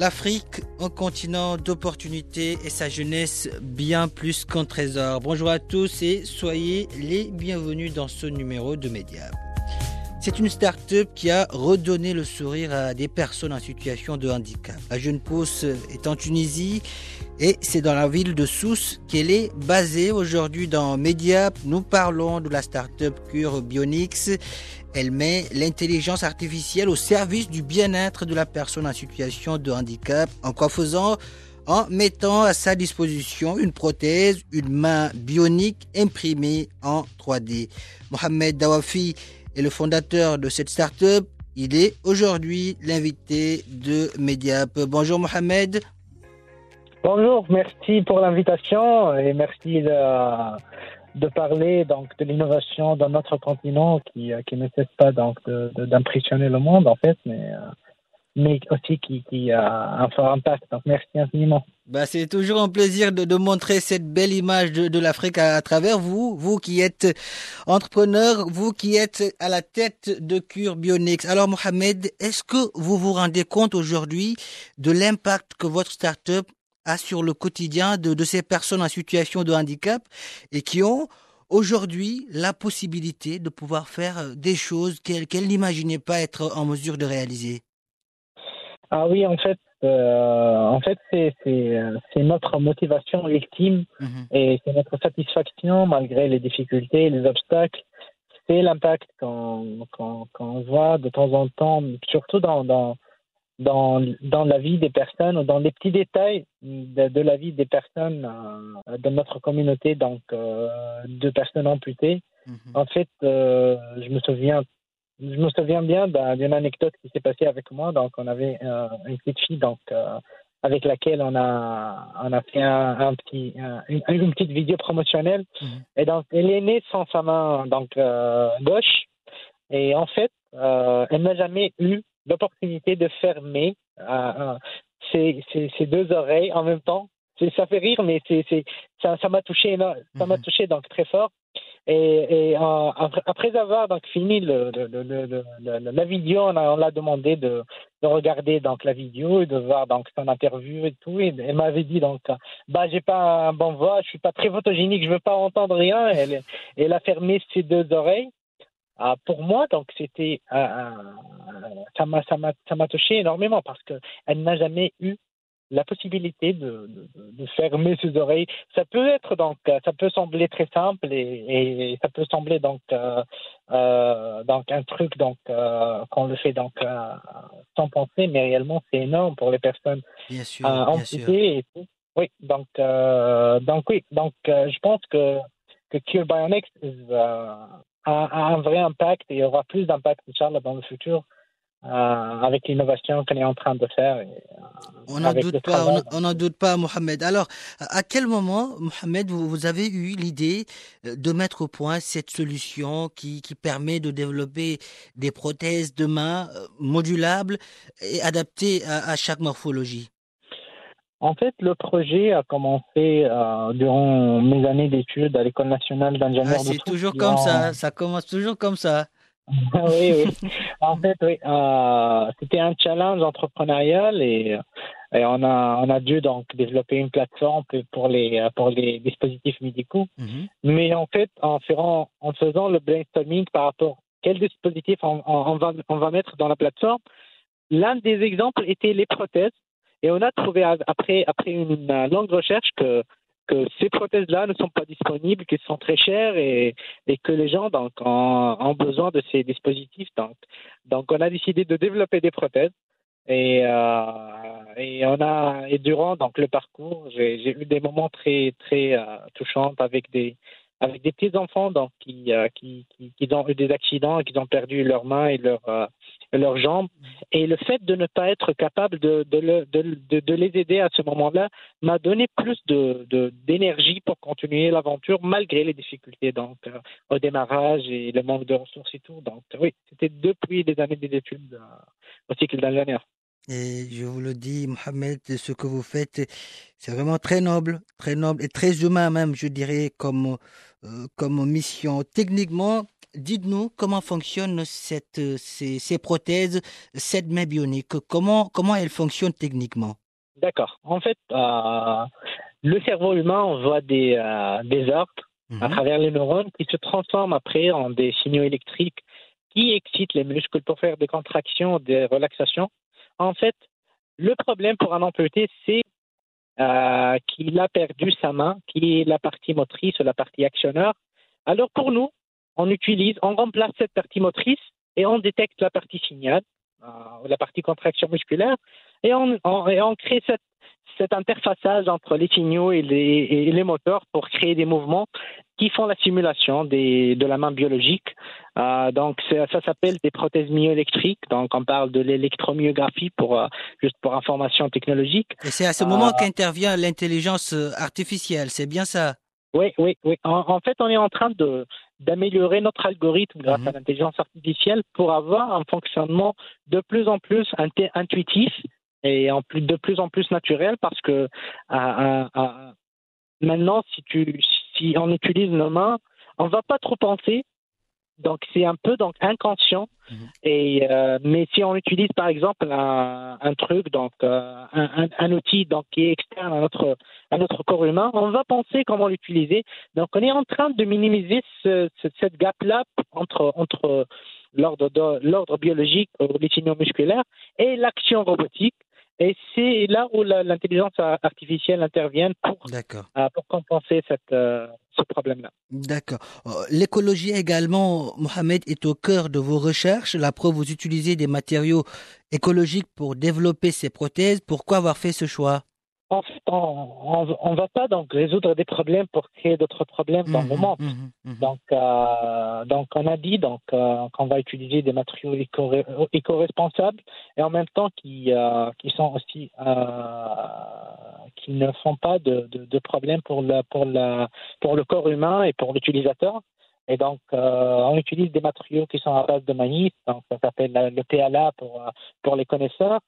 L'Afrique, un continent d'opportunités et sa jeunesse bien plus qu'un trésor. Bonjour à tous et soyez les bienvenus dans ce numéro de Mediap. C'est une start-up qui a redonné le sourire à des personnes en situation de handicap. La jeune pousse est en Tunisie et c'est dans la ville de Sousse qu'elle est basée. Aujourd'hui dans Mediap, nous parlons de la start-up Cure Bionix. Elle met l'intelligence artificielle au service du bien-être de la personne en situation de handicap. En quoi faisant? En mettant à sa disposition une prothèse, une main bionique imprimée en 3D. Mohamed Dawafi est le fondateur de cette start-up. Il est aujourd'hui l'invité de Mediap. Bonjour Mohamed. Bonjour, merci pour l'invitation et merci de, de, parler donc de l'innovation dans notre continent qui, qui ne cesse pas donc d'impressionner le monde en fait, mais mais aussi qui, qui a un fort impact. Donc, merci infiniment. Bah, c'est toujours un plaisir de, de, montrer cette belle image de, de l'Afrique à, travers vous, vous qui êtes entrepreneur, vous qui êtes à la tête de Cure Bionix. Alors, Mohamed, est-ce que vous vous rendez compte aujourd'hui de l'impact que votre start-up sur le quotidien de, de ces personnes en situation de handicap et qui ont aujourd'hui la possibilité de pouvoir faire des choses qu'elles n'imaginaient pas être en mesure de réaliser ah oui, en fait, euh, en fait, c'est notre motivation ultime -hmm. et c'est notre satisfaction malgré les difficultés, les obstacles. C'est l'impact qu'on voit de temps en temps, surtout dans dans dans dans la vie des personnes, dans les petits détails de, de la vie des personnes euh, de notre communauté, donc euh, de personnes amputées. Mm -hmm. En fait, euh, je me souviens je me souviens bien d'une anecdote qui s'est passée avec moi. Donc, on avait euh, une petite fille donc, avec laquelle on a, on a fait un, un petit, un, une, une, petite vidéo promotionnelle. Mmh. Et donc, elle est née sans sa main donc, gauche. Et en fait, elle n'a jamais eu l'opportunité de fermer ses, ses, ses, deux oreilles en même temps. Ça fait rire, mais c'est, ça m'a touché, ça m'a mmh. touché donc très fort. Et, et euh, après avoir donc fini le, le, le, la vidéo, on, a, on l'a demandé de, de, regarder donc la vidéo et de voir donc son interview et tout. Et elle m'avait dit donc bah j'ai pas un bon voix, je suis pas très photogénique, je veux pas entendre rien. Elle, elle a fermé ses deux oreilles. Ah, pour moi donc c'était euh, ça m'a ça m'a ça m'a touché énormément parce que elle n'a jamais eu la possibilité de, de, de, fermer ses oreilles. Ça peut être donc, ça peut sembler très simple et, et ça peut sembler donc, euh, euh, donc un truc donc euh, qu'on le fait donc euh, sans penser, mais réellement c'est énorme pour les personnes bien sûr, amputées et tout. Oui, donc donc oui, donc je pense que que Cure Bionics a, a, un vrai impact et aura plus d'impact Inch'Allah dans le futur. Euh, avec l'innovation qu'on est en train de faire. Et, euh, on n'en doute pas, on n'en doute pas, Mohamed. Alors, à quel moment, Mohamed, vous, vous avez eu l'idée de mettre au point cette solution qui, qui permet de développer des prothèses de main modulables et adaptées à, à chaque morphologie? En fait, le projet a commencé euh, durant mes années d'études à l'École nationale d'ingénieurs. Ah, c'est toujours comme ça, ça commence toujours comme ça. oui, oui. En fait, oui. Euh, c'était un challenge entrepreneurial et, et, on a on a dû donc développer une plateforme pour les pour les dispositifs médicaux. Mm -hmm. Mais en fait, en faisant en faisant le brainstorming par rapport à quel dispositif on, on, va on va mettre dans la plateforme, l'un des exemples était les prothèses. Et on a trouvé après après une longue recherche que que ces prothèses-là ne sont pas disponibles, qu'elles sont très chères et, et que les gens donc, ont, ont, besoin de ces dispositifs. Donc, donc, on a décidé de développer des prothèses. Et, euh, et on a et durant donc le parcours, j'ai eu des moments très très euh, touchants avec des avec des petits enfants donc qui, euh, qui, qui, qui ont eu des accidents et qui ont perdu leurs mains et leurs euh, leurs jambes. Et le fait de ne pas être capable de, de, le, de, de les aider à ce moment-là m'a donné plus d'énergie pour continuer l'aventure malgré les difficultés donc euh, au démarrage et le manque de ressources et tout. Donc oui, c'était depuis les années des études euh, au cycle d'ingénieur. Et je vous le dis, Mohamed, ce que vous faites, c'est vraiment très noble, très noble et très humain même, je dirais, comme, euh, comme mission. Techniquement, dites-nous comment fonctionnent cette, ces, ces, prothèses, cette main bionique. Comment, comment elles fonctionnent techniquement? D'accord. En fait, euh, le cerveau humain envoie des, euh, des ordres à Mhm. travers les neurones qui se transforment après en des signaux électriques qui excitent les muscles pour faire des contractions, des relaxations. En fait, le problème pour un amputé, c'est euh, qu'il a perdu sa main, qui est la partie motrice ou la partie actionneur. Alors pour nous, on utilise, on remplace cette partie motrice et on détecte la partie signal, euh, la partie contraction musculaire, et on, on, et on crée cette, cet interfaçage entre les signaux et les, et les, moteurs pour créer des mouvements qui font la simulation des, de la main biologique. Euh, donc ça, ça s'appelle des prothèses myoélectriques. Donc on parle de l'électromyographie pour euh, juste pour information technologique. Et c'est à ce moment qu'intervient l'intelligence artificielle. C'est bien ça? Oui, oui, oui. En, en, fait, on est en train de d'améliorer notre algorithme grâce Mhm. à l'intelligence artificielle pour avoir un fonctionnement de plus en plus intuitif et en plus de plus en plus naturel parce que euh, euh, maintenant, si tu si on utilise nos mains, on va pas trop penser. Donc c'est un peu donc inconscient. Mhm. Et euh, mais si on utilise par exemple un, un truc donc euh, un, un, un, outil donc qui est externe à notre à notre corps humain, on va penser comment l'utiliser. Donc on est en train de minimiser ce, ce, cette gap là entre entre l'ordre l'ordre biologique, les signaux musculaires et l'action robotique. Et c'est là où l'intelligence artificielle intervient pour, euh, pour compenser cette, euh, ce problème-là. D'accord. L'écologie également, Mohamed, est au cœur de vos recherches. La preuve, vous utilisez des matériaux écologiques pour développer ces prothèses. Pourquoi avoir fait ce choix? En fait, on ne va pas donc résoudre des problèmes pour créer d'autres problèmes dans le monde. Mmh, mmh. Donc, euh, donc, on a dit donc euh, qu'on va utiliser des matériaux éco-responsables et en même temps qui, euh, qui sont aussi qui ne font pas de, de, de problème pour le, pour, la, pour le corps humain et pour l'utilisateur. Et donc, on utilise des matériaux qui sont à base de maïs, donc ça s'appelle le PLA pour, pour les connaisseurs.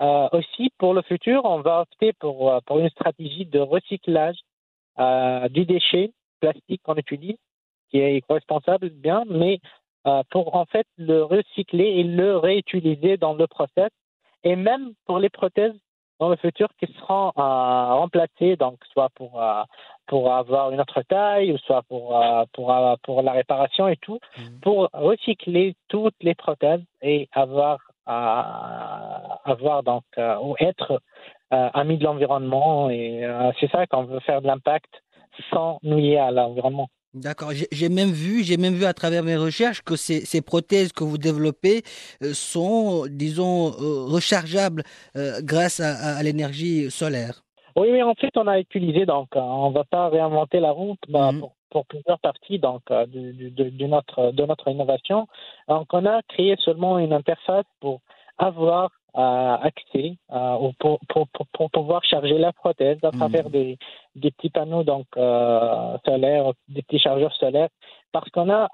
Euh, aussi, pour le futur, on va opter pour, pour une stratégie de recyclage euh, du déchet plastique qu'on utilise, qui est responsable bien, mais euh, pour en fait le recycler et le réutiliser dans le process, et même pour les prothèses dans le futur qui seront remplacées, donc soit pour pour avoir une autre taille, ou soit pour pour pour la réparation et tout, mmh. pour recycler toutes les prothèses et avoir à avoir donc euh, ou être euh, ami de l'environnement et euh, c'est ça qu'on veut faire de l'impact sans nuire à l'environnement. D'accord. J'ai même vu, j'ai même vu à travers mes recherches que ces, ces prothèses que vous développez sont, disons, rechargeables grâce à, à l'énergie solaire. Oui, oui, en fait, on a utilisé, donc, on ne va pas réinventer la route bah, Mhm. pour, pour plusieurs parties donc, euh, de, notre, de notre innovation. Donc, on a créé seulement une interface pour avoir euh, accès euh, ou pour, pour, pour, pour pouvoir charger la prothèse à Mhm. travers des, des petits panneaux donc, euh, solaires, des petits chargeurs solaires, parce qu'on a,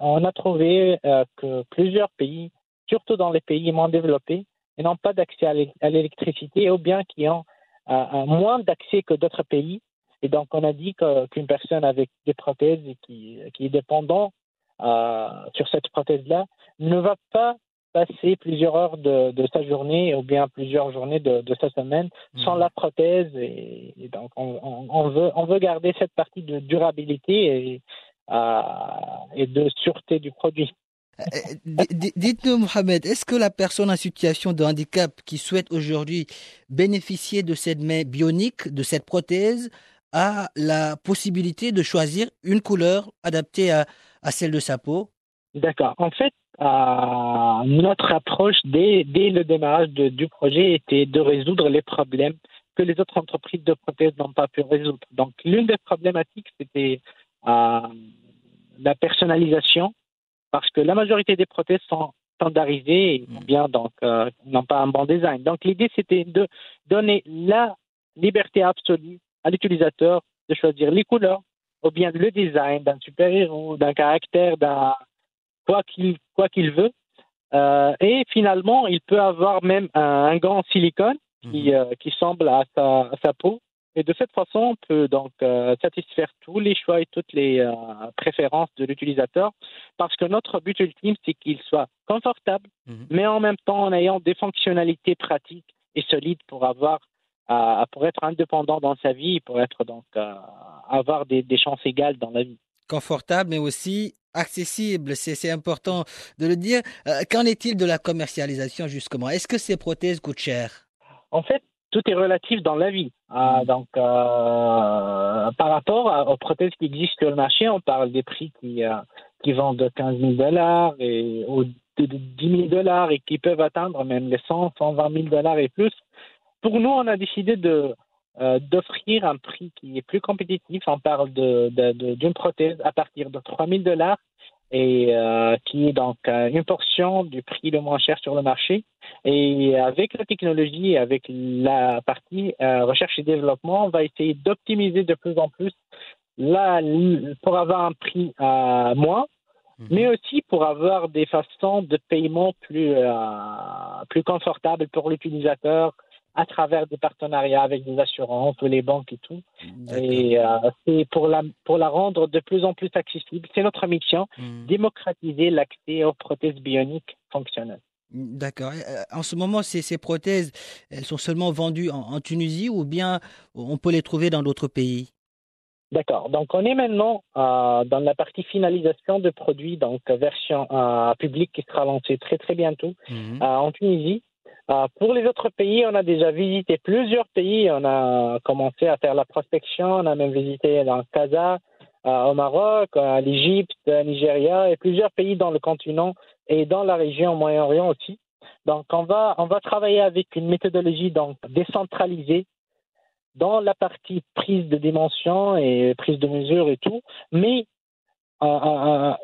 on a trouvé que plusieurs pays, surtout dans les pays moins développés, n'ont pas d'accès à l'é- à l'électricité ou bien qui ont moins d'accès que d'autres pays. Et donc, on a dit qu'une personne avec des prothèses et qui, qui est dépendant euh, sur cette prothèse-là ne va pas passer plusieurs heures de, de sa journée ou bien plusieurs journées de, de sa semaine sans Mhm. la prothèse. Et, et donc, on, on- on veut, on veut garder cette partie de durabilité et, euh, et de sûreté du produit. Euh, Dites-nous, Mohamed, est-ce que la personne en situation de handicap qui souhaite aujourd'hui bénéficier de cette main bionique, de cette prothèse, a la possibilité de choisir une couleur adaptée à, à celle de sa peau D'accord. En fait, euh, notre approche dès, dès le démarrage de, du projet était de résoudre les problèmes que les autres entreprises de prothèses n'ont pas pu résoudre. Donc, l'une des problématiques, c'était euh, la personnalisation, parce que la majorité des prothèses sont standardisées et mm. bien donc euh, n'ont pas un bon design. Donc, l'idée, c'était de donner la liberté absolue à l'utilisateur de choisir les couleurs ou bien le design d'un super-héros, d'un caractère, d'un quoi qu'il quoi qu'il veut. Euh, et finalement, il peut avoir même un, un gant silicone qui, mhm. euh, qui semble à sa, à sa, peau. Et de cette façon, on peut donc euh, satisfaire tous les choix et toutes les préférences de l'utilisateur parce que notre but ultime, c'est qu'il soit confortable, mhm. mais en même temps en ayant des fonctionnalités pratiques et solides pour avoir pour être indépendant dans sa vie, pour être donc avoir des, des chances égales dans la vie. Confortable, mais aussi accessible, c'est important de le dire. Euh, qu'en est-il de la commercialisation justement? Est-ce que ces prothèses coûtent cher? En fait, tout est relatif dans la vie. Euh, mm. donc, euh, par rapport aux prothèses qui existent sur le marché, on parle des prix qui, qui vendent de 15 000 dollars et ou de 10 000 dollars et qui peuvent atteindre même les 100, 120 000 dollars et plus. Pour nous, on a décidé de, euh, d'offrir un prix qui est plus compétitif. On parle d'une de, de, prothèse à partir de 3 000 dollars et euh, qui est donc euh, une portion du prix le moins cher sur le marché. Et avec la technologie et avec la partie recherche et développement, on va essayer d'optimiser de plus en plus pour avoir un prix à moins, mhm. mais aussi pour avoir des façons de paiement plus, plus confortables pour l'utilisateur, à travers des partenariats avec des assurances ou les banques et tout. Et euh, c'est pour la, pour la rendre de plus en plus accessible. C'est notre mission, hmm. démocratiser l'accès aux prothèses bioniques fonctionnelles. D'accord. Euh, en ce moment, ces, ces, prothèses, elles sont seulement vendues en, Tunisie ou bien on peut les trouver dans d'autres pays? D'accord. Donc, on est maintenant euh, dans la partie finalisation de produits, donc version publique qui sera lancée très très bientôt hmm. en Tunisie. Euh, pour les autres pays, on a déjà visité plusieurs pays. On a commencé à faire la prospection. On a même visité dans Casa, euh, au Maroc, l'Égypte, Nigeria et plusieurs pays dans le continent et dans la région Moyen-Orient aussi. Donc, on va, on va travailler avec une méthodologie donc décentralisée dans la partie prise de dimension et prise de mesure et tout, mais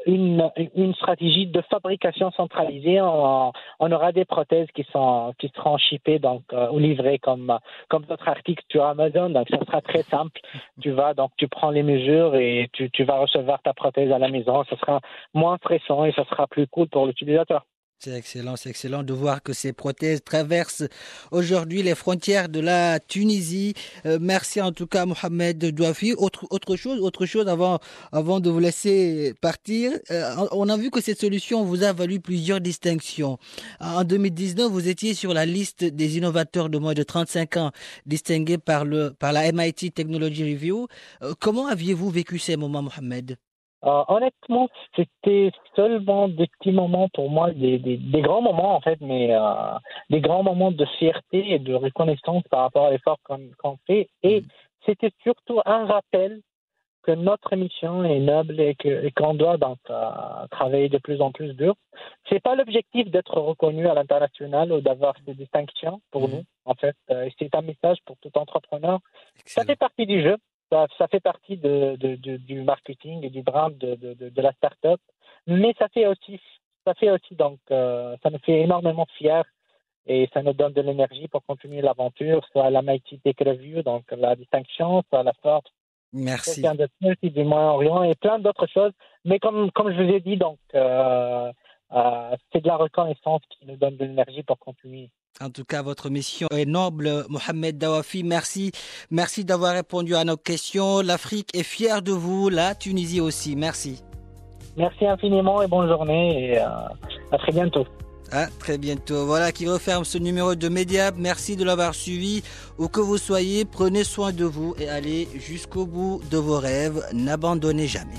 une, une, stratégie de fabrication centralisée. On, on, aura des prothèses qui, sont, qui seront shippées donc, euh, ou livrées comme, comme d'autres articles sur Amazon. Donc, ça sera très simple. Tu vas, donc, tu prends les mesures et tu, tu vas recevoir ta prothèse à la maison. Ce sera moins stressant et ce sera plus cool pour l'utilisateur. C'est excellent, c'est excellent de voir que ces prothèses traversent aujourd'hui les frontières de la Tunisie. Euh, merci en tout cas Mohamed Douafi. Autre, autre chose, autre chose avant, avant de vous laisser partir. Euh, on a vu que cette solution vous a valu plusieurs distinctions. En 2019, vous étiez sur la liste des innovateurs de moins de 35 ans distingués par, le, par la MIT Technology Review. Euh, comment aviez-vous vécu ces moments, Mohamed? Euh, honnêtement, c'était seulement des petits moments pour moi, des, des, des grands moments en fait, mais euh, des grands moments de fierté et de reconnaissance par rapport à l'effort qu'on fait. Et mm. c'était surtout un rappel que notre mission est noble et qu'on doit donc euh, travailler de plus en plus dur. C'est pas l'objectif d'être reconnu à l'international ou d'avoir ces distinctions pour mm. nous. En fait, c'est un message pour tout entrepreneur. Ça fait partie du jeu ça, ça fait partie de, de, de, du marketing et du brand de, de, la start-up, mais ça fait aussi, ça fait aussi donc, euh, ça nous fait énormément fiers et ça nous donne de l'énergie pour continuer l'aventure, soit la Mighty Tech Review, donc la distinction, soit la force. Merci. du Moyen-Orient et plein d'autres choses. Mais comme, comme je vous ai dit, donc, euh, euh, c'est de la reconnaissance qui nous donne de l'énergie pour continuer. En tout cas, votre mission est noble, Mohamed Dawafi. Merci. Merci d'avoir répondu à nos questions. L'Afrique est fière de vous, la Tunisie aussi. Merci. Merci infiniment et bonne journée et euh, à très bientôt. À très bientôt. Voilà qui referme ce numéro de Mediap. Merci de l'avoir suivi. Où que vous soyez, prenez soin de vous et allez jusqu'au bout de vos rêves. N'abandonnez jamais.